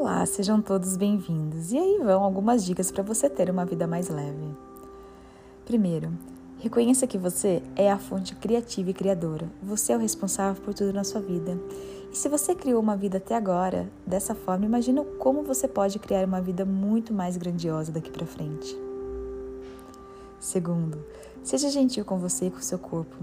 Olá, sejam todos bem-vindos. E aí vão algumas dicas para você ter uma vida mais leve. Primeiro, reconheça que você é a fonte criativa e criadora. Você é o responsável por tudo na sua vida. E se você criou uma vida até agora dessa forma, imagina como você pode criar uma vida muito mais grandiosa daqui para frente. Segundo, seja gentil com você e com seu corpo.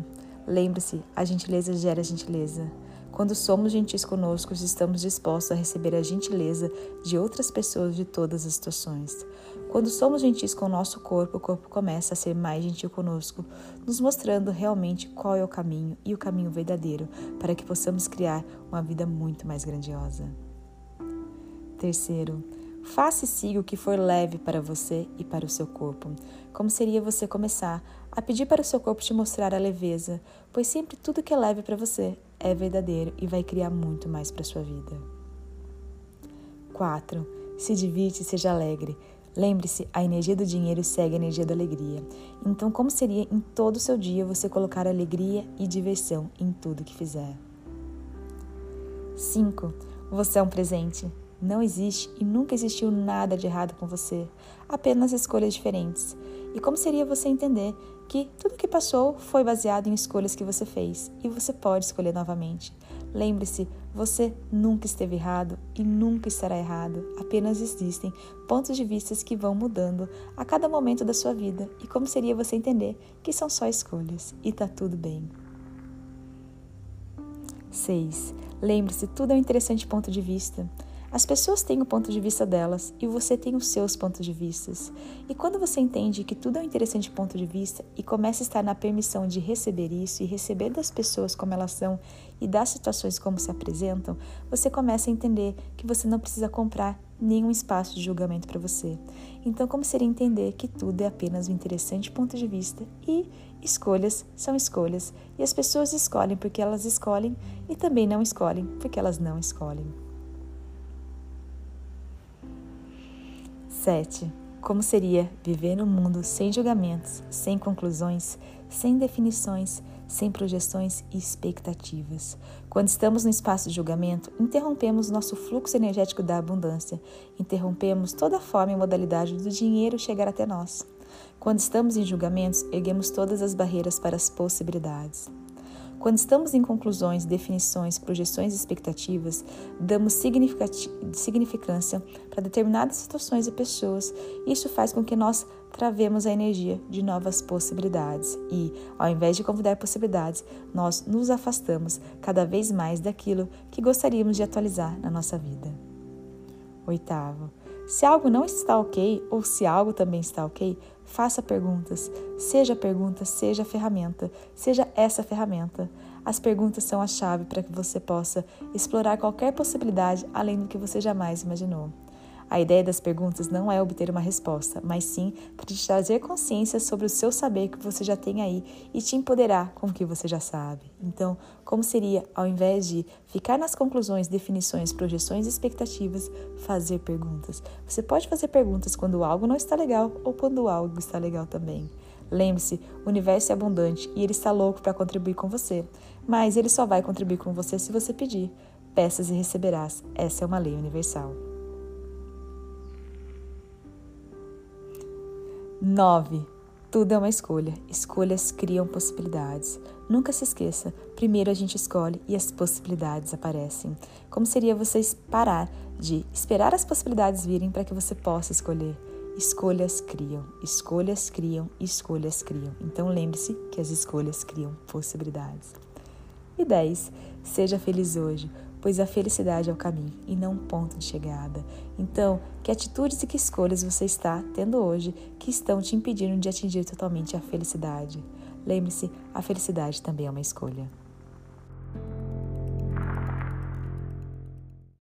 Lembre-se, a gentileza gera gentileza. Quando somos gentis conosco, estamos dispostos a receber a gentileza de outras pessoas de todas as situações. Quando somos gentis com o nosso corpo, o corpo começa a ser mais gentil conosco, nos mostrando realmente qual é o caminho e o caminho verdadeiro para que possamos criar uma vida muito mais grandiosa. Terceiro, Faça e siga o que for leve para você e para o seu corpo. Como seria você começar a pedir para o seu corpo te mostrar a leveza, pois sempre tudo que é leve para você é verdadeiro e vai criar muito mais para sua vida. 4. Se divirte e seja alegre. Lembre-se, a energia do dinheiro segue a energia da alegria. Então, como seria em todo o seu dia você colocar alegria e diversão em tudo que fizer? 5. Você é um presente. Não existe e nunca existiu nada de errado com você, apenas escolhas diferentes. E como seria você entender que tudo que passou foi baseado em escolhas que você fez e você pode escolher novamente? Lembre-se, você nunca esteve errado e nunca estará errado. Apenas existem pontos de vista que vão mudando a cada momento da sua vida. E como seria você entender que são só escolhas e tá tudo bem? 6. Lembre-se, tudo é um interessante ponto de vista. As pessoas têm o ponto de vista delas e você tem os seus pontos de vista. E quando você entende que tudo é um interessante ponto de vista e começa a estar na permissão de receber isso e receber das pessoas como elas são e das situações como se apresentam, você começa a entender que você não precisa comprar nenhum espaço de julgamento para você. Então, como seria entender que tudo é apenas um interessante ponto de vista e escolhas são escolhas e as pessoas escolhem porque elas escolhem e também não escolhem porque elas não escolhem. 7. Como seria viver num mundo sem julgamentos, sem conclusões, sem definições, sem projeções e expectativas? Quando estamos no espaço de julgamento, interrompemos nosso fluxo energético da abundância, interrompemos toda a forma e modalidade do dinheiro chegar até nós. Quando estamos em julgamentos, erguemos todas as barreiras para as possibilidades. Quando estamos em conclusões, definições, projeções e expectativas, damos significância para determinadas situações e pessoas. Isso faz com que nós travemos a energia de novas possibilidades e, ao invés de convidar possibilidades, nós nos afastamos cada vez mais daquilo que gostaríamos de atualizar na nossa vida. Oitavo, se algo não está ok ou se algo também está ok, faça perguntas. Seja pergunta, seja ferramenta, seja essa ferramenta. As perguntas são a chave para que você possa explorar qualquer possibilidade além do que você jamais imaginou. A ideia das perguntas não é obter uma resposta, mas sim para te trazer consciência sobre o seu saber que você já tem aí e te empoderar com o que você já sabe. Então, como seria, ao invés de ficar nas conclusões, definições, projeções e expectativas, fazer perguntas? Você pode fazer perguntas quando algo não está legal ou quando algo está legal também. Lembre-se, o universo é abundante e ele está louco para contribuir com você, mas ele só vai contribuir com você se você pedir. Peças e receberás. Essa é uma lei universal. 9. Tudo é uma escolha. Escolhas criam possibilidades. Nunca se esqueça, primeiro a gente escolhe e as possibilidades aparecem. Como seria você parar de esperar as possibilidades virem para que você possa escolher? Escolhas criam, escolhas criam, escolhas criam. Então lembre-se que as escolhas criam possibilidades. E 10. Seja feliz hoje pois a felicidade é o caminho e não um ponto de chegada. Então, que atitudes e que escolhas você está tendo hoje que estão te impedindo de atingir totalmente a felicidade? Lembre-se, a felicidade também é uma escolha.